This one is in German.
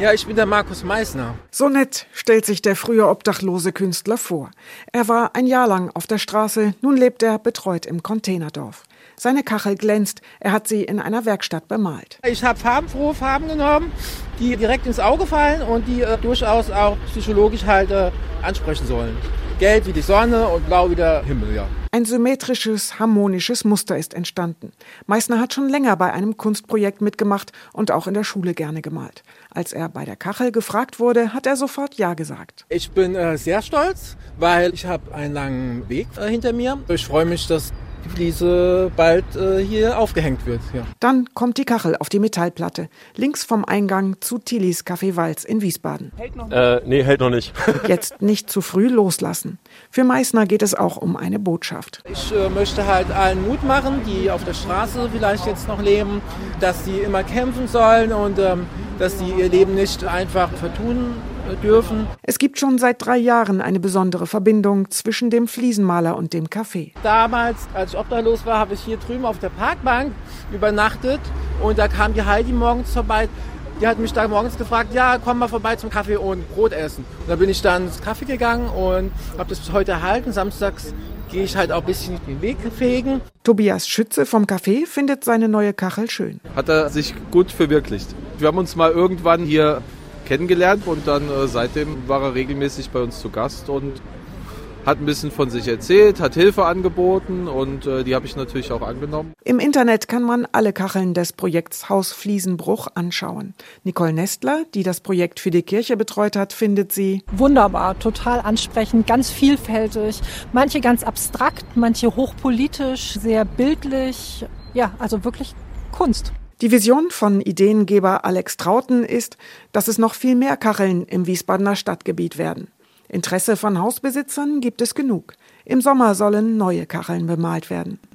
Ja, ich bin der Markus Meissner. So nett stellt sich der frühe obdachlose Künstler vor. Er war ein Jahr lang auf der Straße, nun lebt er betreut im Containerdorf. Seine Kachel glänzt, er hat sie in einer Werkstatt bemalt. Ich habe farbenfrohe Farben genommen, die direkt ins Auge fallen und die äh, durchaus auch psychologisch halt äh, ansprechen sollen. Gelb wie die Sonne und blau wie der Himmel, ja. Ein symmetrisches, harmonisches Muster ist entstanden. Meissner hat schon länger bei einem Kunstprojekt mitgemacht und auch in der Schule gerne gemalt. Als er bei der Kachel gefragt wurde, hat er sofort Ja gesagt. Ich bin äh, sehr stolz, weil ich habe einen langen Weg äh, hinter mir. Ich freue mich, dass die Fliese bald äh, hier aufgehängt wird. Ja. Dann kommt die Kachel auf die Metallplatte, links vom Eingang zu Tillis Café Walz in Wiesbaden. Hält noch äh, nee, hält noch nicht. Jetzt nicht zu früh loslassen. Für Meissner geht es auch um eine Botschaft. Ich äh, möchte halt allen Mut machen, die auf der Straße vielleicht jetzt noch leben, dass sie immer kämpfen sollen und ähm, dass sie ihr Leben nicht einfach vertun dürfen. Es gibt schon seit drei Jahren eine besondere Verbindung zwischen dem Fliesenmaler und dem Café. Damals, als ich obdachlos war, habe ich hier drüben auf der Parkbank übernachtet und da kam die Heidi morgens vorbei. Die hat mich da morgens gefragt, ja, komm mal vorbei zum Kaffee und Brot essen. Und da bin ich dann ins Kaffee gegangen und habe das bis heute erhalten. Samstags gehe ich halt auch ein bisschen den Weg fegen. Tobias Schütze vom Café findet seine neue Kachel schön. Hat er sich gut verwirklicht. Wir haben uns mal irgendwann hier kennengelernt und dann äh, seitdem war er regelmäßig bei uns zu Gast und hat ein bisschen von sich erzählt, hat Hilfe angeboten und äh, die habe ich natürlich auch angenommen. Im Internet kann man alle Kacheln des Projekts Haus Fliesenbruch anschauen. Nicole Nestler, die das Projekt für die Kirche betreut hat, findet sie wunderbar, total ansprechend, ganz vielfältig, manche ganz abstrakt, manche hochpolitisch, sehr bildlich, ja, also wirklich Kunst. Die Vision von Ideengeber Alex Trauten ist, dass es noch viel mehr Kacheln im Wiesbadener Stadtgebiet werden. Interesse von Hausbesitzern gibt es genug. Im Sommer sollen neue Kacheln bemalt werden.